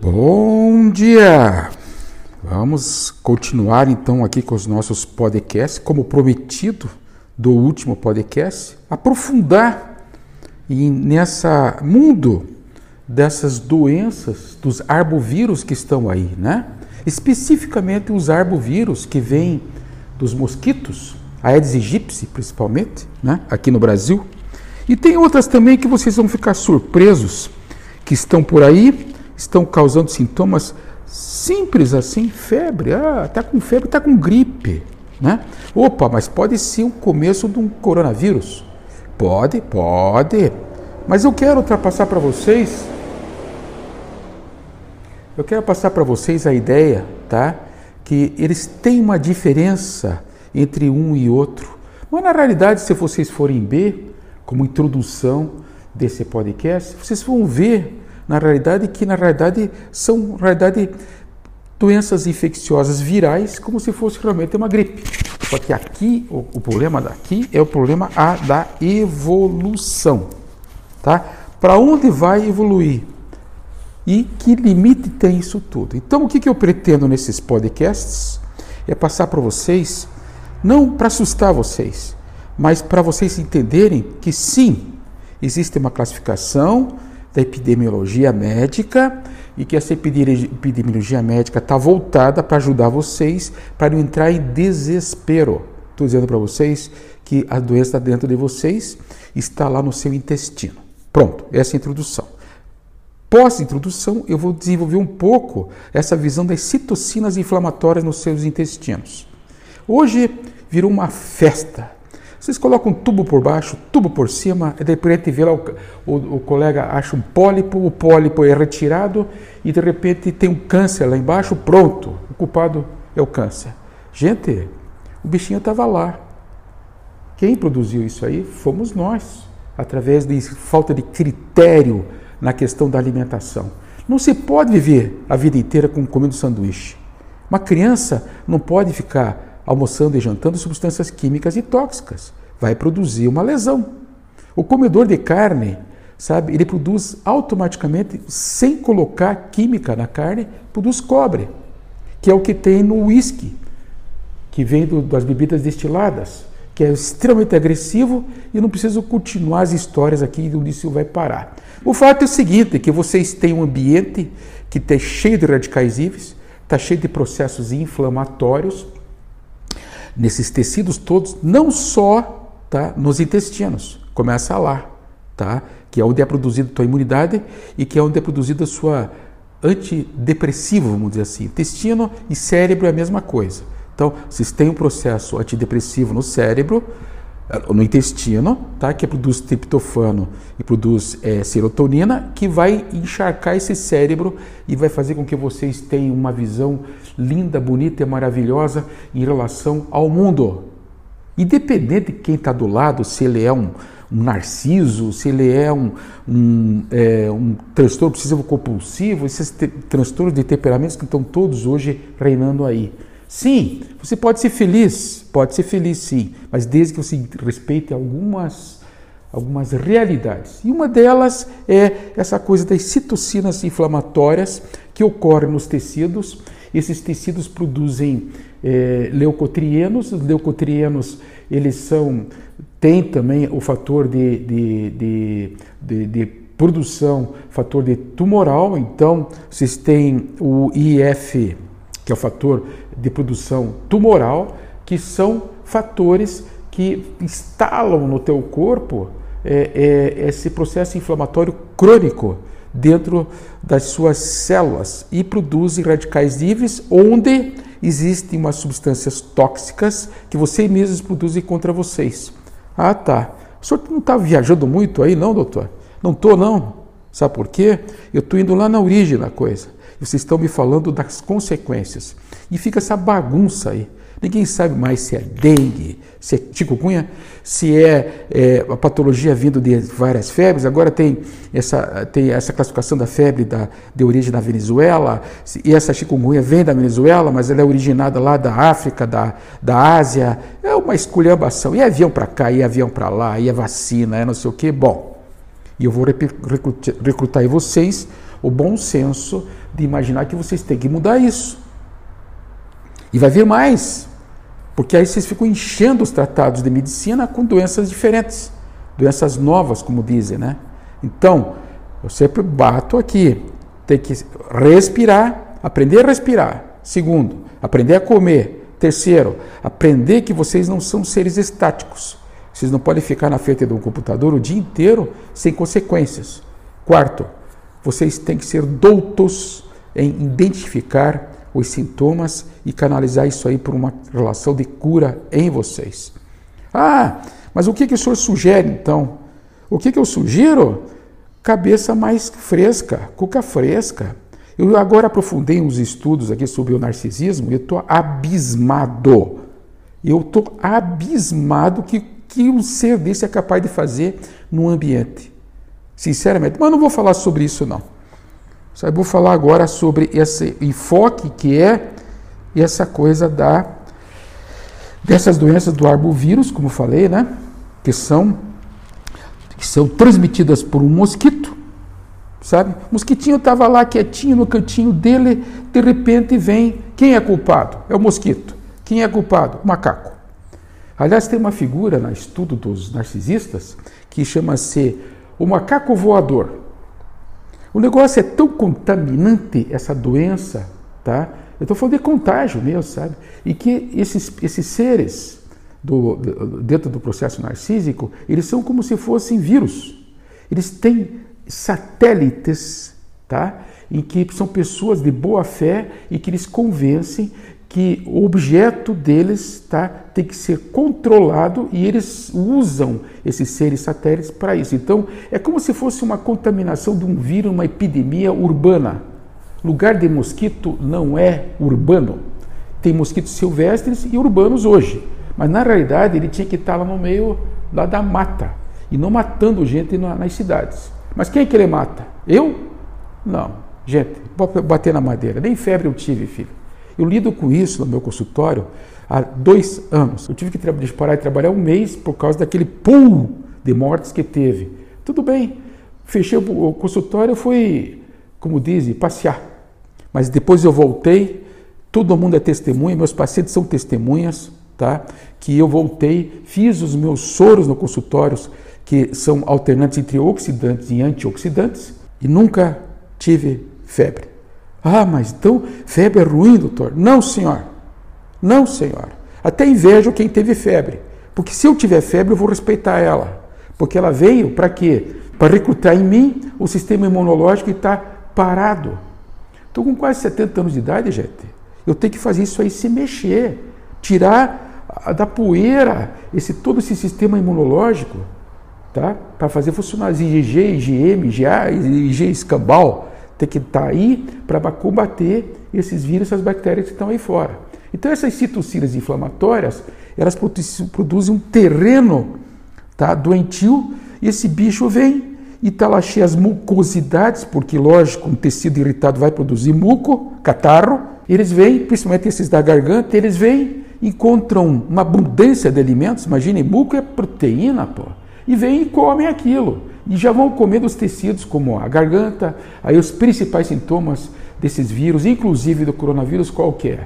Bom dia! Vamos continuar então aqui com os nossos podcasts, como prometido do último podcast, aprofundar e nessa mundo dessas doenças dos arbovírus que estão aí, né? Especificamente os arbovírus que vêm dos mosquitos, a Aedes aegypti principalmente, né? Aqui no Brasil. E tem outras também que vocês vão ficar surpresos que estão por aí, estão causando sintomas simples assim, febre, ah, tá com febre, tá com gripe, né? Opa, mas pode ser o começo de um coronavírus. Pode, pode. Mas eu quero ultrapassar para vocês eu quero passar para vocês a ideia, tá? Que eles têm uma diferença entre um e outro. Mas na realidade, se vocês forem ver, como introdução desse podcast, vocês vão ver na realidade que na realidade são na realidade doenças infecciosas virais, como se fosse realmente uma gripe. Só que aqui o, o problema daqui é o problema a, da evolução, tá? Para onde vai evoluir? E que limite tem isso tudo? Então, o que, que eu pretendo nesses podcasts é passar para vocês, não para assustar vocês, mas para vocês entenderem que sim, existe uma classificação da epidemiologia médica e que essa epidemiologia médica está voltada para ajudar vocês para não entrar em desespero. Estou dizendo para vocês que a doença está dentro de vocês, está lá no seu intestino. Pronto, essa é a introdução. Pós-introdução, eu vou desenvolver um pouco essa visão das citocinas inflamatórias nos seus intestinos. Hoje virou uma festa. Vocês colocam um tubo por baixo, tubo por cima, e de repente vê lá o, o, o, colega acha um pólipo, o pólipo é retirado e de repente tem um câncer lá embaixo, pronto, o culpado é o câncer. Gente, o bichinho estava lá. Quem produziu isso aí fomos nós, através de falta de critério na questão da alimentação. Não se pode viver a vida inteira com comendo sanduíche. Uma criança não pode ficar almoçando e jantando substâncias químicas e tóxicas. Vai produzir uma lesão. O comedor de carne, sabe, ele produz automaticamente, sem colocar química na carne, produz cobre, que é o que tem no uísque, que vem do, das bebidas destiladas que é extremamente agressivo e não preciso continuar as histórias aqui onde isso vai parar. O fato é o seguinte, que vocês têm um ambiente que está cheio de radicais livres, está cheio de processos inflamatórios nesses tecidos todos, não só tá, nos intestinos, começa lá, tá? que é onde é produzida a tua imunidade e que é onde é produzida a sua antidepressivo, vamos dizer assim. Intestino e cérebro é a mesma coisa. Então, vocês têm um processo antidepressivo no cérebro, eh, no intestino, tá? que produz triptofano e produz é, serotonina, que vai encharcar esse cérebro e vai fazer com que vocês tenham uma visão linda, bonita e maravilhosa em relação ao mundo. Independente de quem está do lado, se ele é um, um narciso, se ele é um, um, é, um transtorno obsessivo compulsivo, esses transtornos de temperamentos que estão todos hoje reinando aí. Sim, você pode ser feliz, pode ser feliz sim, mas desde que você respeite algumas, algumas realidades. E uma delas é essa coisa das citocinas inflamatórias que ocorrem nos tecidos. Esses tecidos produzem é, leucotrienos, os leucotrienos eles são, têm também o fator de, de, de, de, de produção, fator de tumoral, então vocês têm o IF, que é o fator de produção tumoral, que são fatores que instalam no teu corpo é, é, esse processo inflamatório crônico dentro das suas células e produzem radicais livres onde existem umas substâncias tóxicas que vocês mesmos produzem contra vocês. Ah, tá. O senhor não está viajando muito aí, não, doutor? Não estou, não. Sabe por quê? Eu estou indo lá na origem da coisa. Vocês estão me falando das consequências. E fica essa bagunça aí. Ninguém sabe mais se é dengue, se é chikungunya, se é, é, a patologia vindo de várias febres. Agora tem essa, tem essa classificação da febre da, de origem da Venezuela, e essa chikungunya vem da Venezuela, mas ela é originada lá da África, da, da Ásia. É uma esculhambação. E avião para cá, e avião para lá, e a vacina, é não sei o quê. Bom, E eu vou recrutar em vocês o bom senso de imaginar que vocês têm que mudar isso. E vai vir mais, porque aí vocês ficam enchendo os tratados de medicina com doenças diferentes, doenças novas, como dizem, né? Então, eu sempre bato aqui, tem que respirar, aprender a respirar. Segundo, aprender a comer. Terceiro, aprender que vocês não são seres estáticos. Vocês não podem ficar na frente de um computador o dia inteiro sem consequências. Quarto, vocês têm que ser doutos em identificar os sintomas e canalizar isso aí por uma relação de cura em vocês. Ah, mas o que, que o senhor sugere então? O que, que eu sugiro? Cabeça mais fresca, cuca fresca. Eu agora aprofundei uns estudos aqui sobre o narcisismo e eu estou abismado. Eu estou abismado que, que um ser desse é capaz de fazer num ambiente. Sinceramente. Mas não vou falar sobre isso, não. Só vou falar agora sobre esse enfoque que é essa coisa da dessas doenças do arbovírus, como falei, né? Que são que são transmitidas por um mosquito, sabe? O mosquitinho estava lá quietinho no cantinho dele, de repente vem. Quem é culpado? É o mosquito. Quem é culpado? O macaco. Aliás, tem uma figura no estudo dos narcisistas que chama-se o macaco voador. O negócio é tão contaminante, essa doença, tá? Eu estou falando de contágio mesmo, sabe? E que esses, esses seres do, dentro do processo narcísico, eles são como se fossem vírus. Eles têm satélites, tá? Em que são pessoas de boa fé e que eles convencem que o objeto deles tá, tem que ser controlado e eles usam esses seres satélites para isso. Então, é como se fosse uma contaminação de um vírus, uma epidemia urbana. Lugar de mosquito não é urbano. Tem mosquitos silvestres e urbanos hoje. Mas na realidade ele tinha que estar lá no meio lá da mata e não matando gente nas cidades. Mas quem é que ele mata? Eu? Não. Gente, vou bater na madeira. Nem febre eu tive, filho. Eu lido com isso no meu consultório há dois anos. Eu tive que parar de trabalhar um mês por causa daquele pool de mortes que teve. Tudo bem, fechei o consultório, fui, como dizem, passear. Mas depois eu voltei, todo mundo é testemunha, meus pacientes são testemunhas, tá? Que eu voltei, fiz os meus soros no consultório, que são alternantes entre oxidantes e antioxidantes, e nunca tive febre. Ah, mas então febre é ruim, doutor? Não, senhor. Não, senhor. Até invejo quem teve febre. Porque se eu tiver febre, eu vou respeitar ela. Porque ela veio para quê? Para recrutar em mim o sistema imunológico que está parado. Estou com quase 70 anos de idade, gente. Eu tenho que fazer isso aí se mexer, tirar da poeira esse todo esse sistema imunológico, tá? Para fazer funcionar IgG, IgM, IgA, IG escambau tem que estar tá aí para combater esses vírus, essas bactérias que estão aí fora. Então essas citocinas inflamatórias, elas produzem um terreno tá, doentio e esse bicho vem e está lá cheio as mucosidades, porque lógico, um tecido irritado vai produzir muco, catarro, eles vêm, principalmente esses da garganta, eles vêm, encontram uma abundância de alimentos, imagine, muco é proteína, pô, e vêm e comem aquilo e já vão comendo os tecidos, como a garganta, aí os principais sintomas desses vírus, inclusive do coronavírus, qual que é?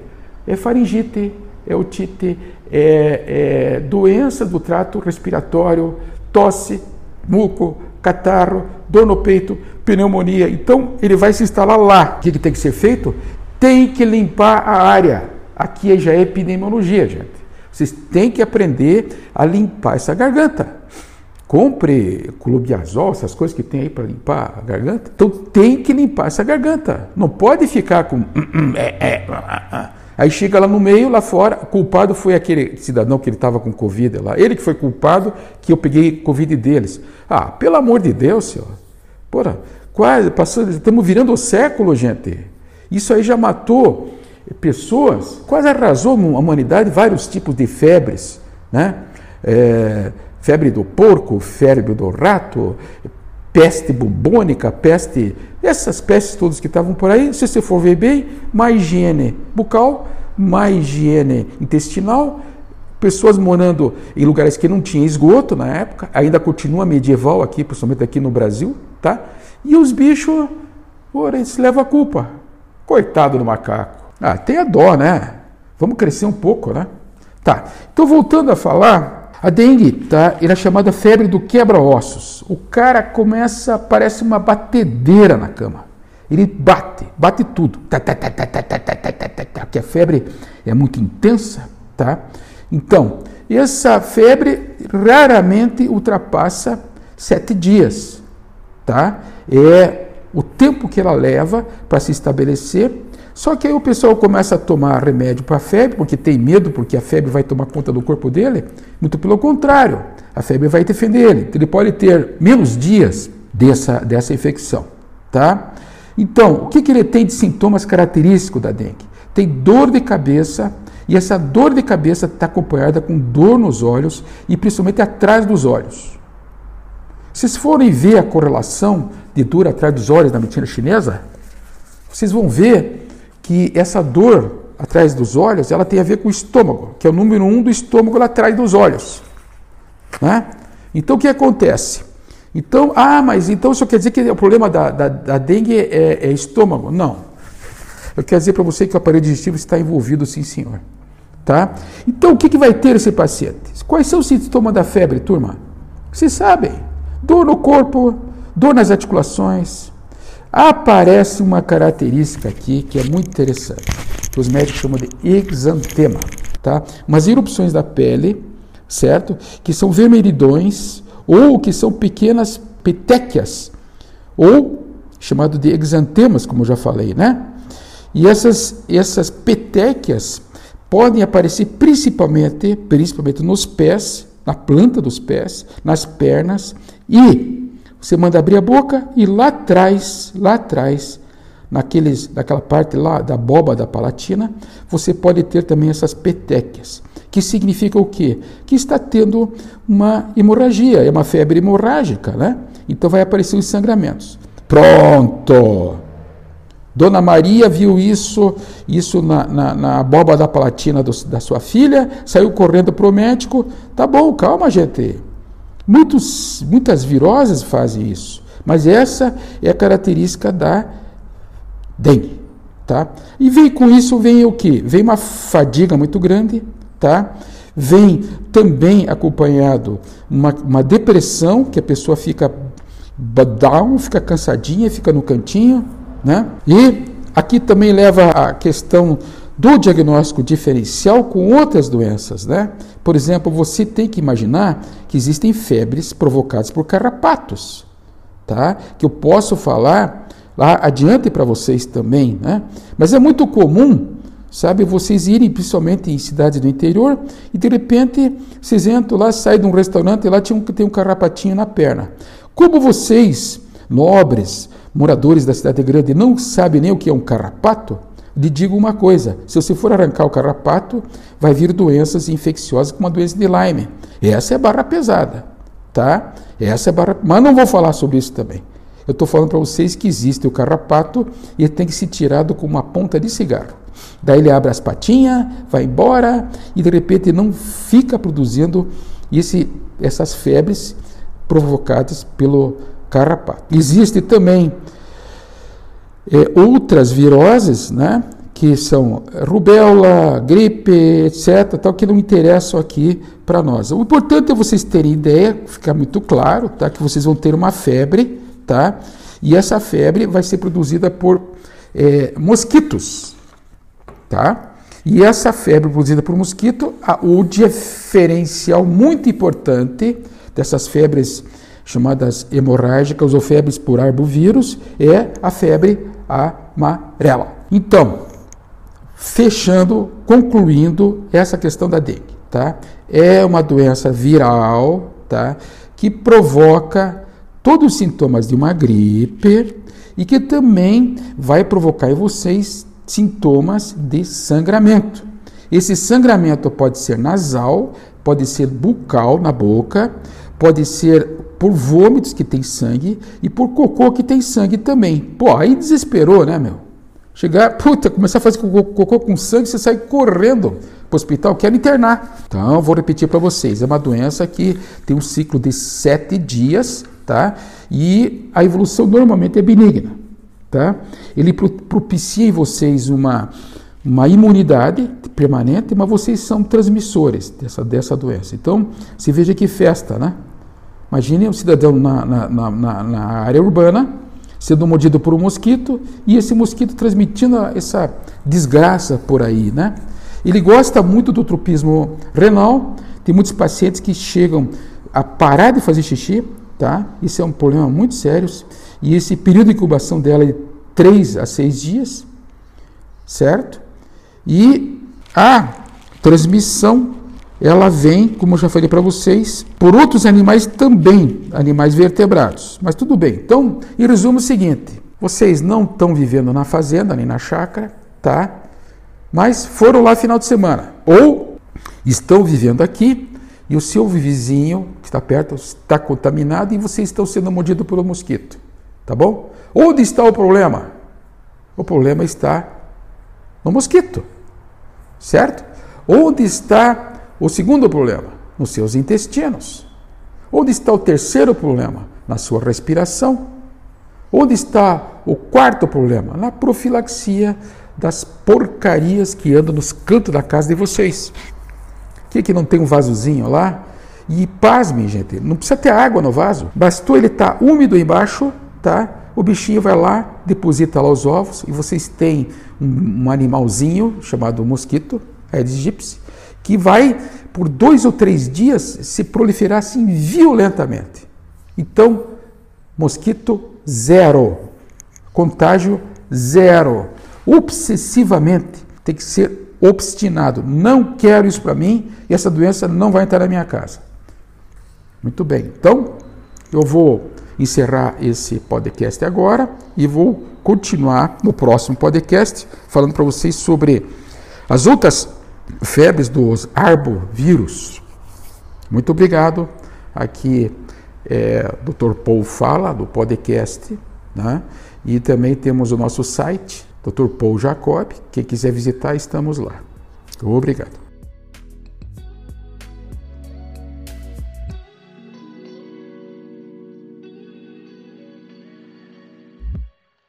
É faringite, é otite, é, é doença do trato respiratório, tosse, muco, catarro, dor no peito, pneumonia. Então, ele vai se instalar lá. O que, que tem que ser feito? Tem que limpar a área. Aqui já é epidemiologia, gente. Vocês têm que aprender a limpar essa garganta compre colubiazol, essas coisas que tem aí para limpar a garganta. Então tem que limpar essa garganta. Não pode ficar com. É, é, aí chega lá no meio, lá fora, culpado foi aquele cidadão que ele estava com Covid lá. Ele que foi culpado que eu peguei Covid deles. Ah, pelo amor de Deus, senhor. Porra, quase, passou, estamos virando o século, gente. Isso aí já matou pessoas, quase arrasou a humanidade, vários tipos de febres, né? É, febre do porco, febre do rato, peste bubônica, peste, essas pestes todas que estavam por aí, se você for ver bem, má higiene bucal, má higiene intestinal, pessoas morando em lugares que não tinha esgoto na época, ainda continua medieval aqui, principalmente aqui no Brasil, tá? E os bichos, pô, eles levam a culpa. Coitado do macaco. Ah, tenha dó, né? Vamos crescer um pouco, né? Tá. Então voltando a falar, a dengue, tá? Era chamada febre do quebra-ossos. O cara começa, parece uma batedeira na cama. Ele bate, bate tudo. Tá, tá, tá, tá, tá, tá, tá, tá, tá, tá, tá, que a febre é muito intensa, tá? Então, essa febre raramente ultrapassa sete dias, tá? É o tempo que ela leva para se estabelecer. Só que aí o pessoal começa a tomar remédio para a febre, porque tem medo, porque a febre vai tomar conta do corpo dele. Muito pelo contrário, a febre vai defender ele. Ele pode ter menos dias dessa, dessa infecção, tá? Então, o que, que ele tem de sintomas característicos da dengue? Tem dor de cabeça, e essa dor de cabeça está acompanhada com dor nos olhos e principalmente atrás dos olhos. Se vocês forem ver a correlação de dor atrás dos olhos na medicina chinesa, vocês vão ver que essa dor atrás dos olhos ela tem a ver com o estômago, que é o número um do estômago lá atrás dos olhos. Né? Então o que acontece? Então, ah, mas então isso quer dizer que o problema da, da, da dengue é, é estômago? Não. Eu quero dizer para você que o aparelho digestivo está envolvido, sim, senhor. Tá? Então, o que, que vai ter esse paciente? Quais são os sintomas da febre, turma? Vocês sabem. Dor no corpo, dor nas articulações. Aparece uma característica aqui que é muito interessante, que os médicos chamam de exantema. Tá? Umas erupções da pele, certo? Que são vermelhidões ou que são pequenas petequias, ou chamado de exantemas, como eu já falei, né? E essas, essas petequias podem aparecer principalmente, principalmente nos pés, na planta dos pés, nas pernas e você manda abrir a boca e lá atrás, lá atrás, naqueles, naquela parte lá da boba da palatina, você pode ter também essas petequias, que significa o quê? Que está tendo uma hemorragia, é uma febre hemorrágica, né? Então vai aparecer os sangramentos. Pronto! Dona Maria viu isso, isso na, na, na da palatina do, da sua filha, saiu correndo para o médico. Tá bom, calma, gente. Muitos, muitas viroses fazem isso, mas essa é a característica da dengue. Tá? E vem com isso, vem o que? Vem uma fadiga muito grande, tá? vem também acompanhado uma, uma depressão, que a pessoa fica down, fica cansadinha, fica no cantinho né? E aqui também leva a questão do diagnóstico diferencial com outras doenças. Né? Por exemplo, você tem que imaginar que existem febres provocadas por carrapatos, tá? que eu posso falar lá adiante para vocês também. Né? Mas é muito comum, sabe, vocês irem principalmente em cidades do interior e de repente vocês entram lá, saem de um restaurante e lá tem um, tem um carrapatinho na perna. Como vocês, nobres, moradores da cidade grande não sabem nem o que é um carrapato, lhe digo uma coisa: se você for arrancar o carrapato, vai vir doenças infecciosas como a doença de Lyme. Essa é barra pesada, tá? Essa é barra. Mas não vou falar sobre isso também. Eu estou falando para vocês que existe o carrapato e ele tem que ser tirado com uma ponta de cigarro. Daí ele abre as patinhas, vai embora e de repente não fica produzindo esse, essas febres provocadas pelo carrapato. Existe também é, outras viroses, né, que são rubéola, gripe, etc., tal, que não interessam aqui para nós. O importante é vocês terem ideia, ficar muito claro, tá, que vocês vão ter uma febre, tá, e essa febre vai ser produzida por é, mosquitos, tá? E essa febre produzida por mosquito, o diferencial muito importante dessas febres chamadas hemorrágicas ou febres por arbovírus, é a febre amarela. Então, fechando, concluindo essa questão da dengue, tá? É uma doença viral, tá? Que provoca todos os sintomas de uma gripe e que também vai provocar em vocês sintomas de sangramento. Esse sangramento pode ser nasal, pode ser bucal na boca, pode ser por vômitos que tem sangue e por cocô que tem sangue também. Pô, aí desesperou, né, meu? Chegar, puta, começar a fazer cocô, com sangue, você sai correndo para o hospital, quero internar. Então, vou repetir para vocês: é uma doença que tem um ciclo de sete dias, tá? E a evolução normalmente é benigna, tá? Ele propicia em vocês uma, uma imunidade permanente, mas vocês são transmissores dessa, dessa doença. Então, se veja que festa, né? Imagine um cidadão na, na, na, na área urbana sendo mordido por um mosquito e esse mosquito transmitindo essa desgraça por aí, né? Ele gosta muito do tropismo renal. Tem muitos pacientes que chegam a parar de fazer xixi, tá? Isso é um problema muito sério. E esse período de incubação dela é de 3 a 6 dias, certo? E a transmissão ela vem, como eu já falei para vocês, por outros animais também, animais vertebrados. Mas tudo bem. Então, em resumo, é o seguinte: vocês não estão vivendo na fazenda nem na chácara, tá? Mas foram lá final de semana. Ou estão vivendo aqui e o seu vizinho que está perto está contaminado e vocês estão sendo mordidos pelo mosquito. Tá bom? Onde está o problema? O problema está no mosquito. Certo? Onde está o segundo problema? Nos seus intestinos. Onde está o terceiro problema? Na sua respiração. Onde está o quarto problema? Na profilaxia das porcarias que andam nos cantos da casa de vocês. Que que não tem um vasozinho lá? E pasmem, gente, não precisa ter água no vaso. Bastou ele estar tá úmido embaixo, tá? O bichinho vai lá, deposita lá os ovos e vocês têm um, um animalzinho chamado mosquito, Aedes aegypti, que vai por dois ou três dias se proliferar assim violentamente. Então, mosquito zero, contágio zero obsessivamente, tem que ser obstinado. Não quero isso para mim e essa doença não vai entrar na minha casa. Muito bem, então eu vou encerrar esse podcast agora e vou continuar no próximo podcast falando para vocês sobre as outras febres dos arbovírus. Muito obrigado. Aqui é Dr. Paul Fala, do podcast, né? e também temos o nosso site Dr. Paul Jacob. Quem quiser visitar, estamos lá. Obrigado.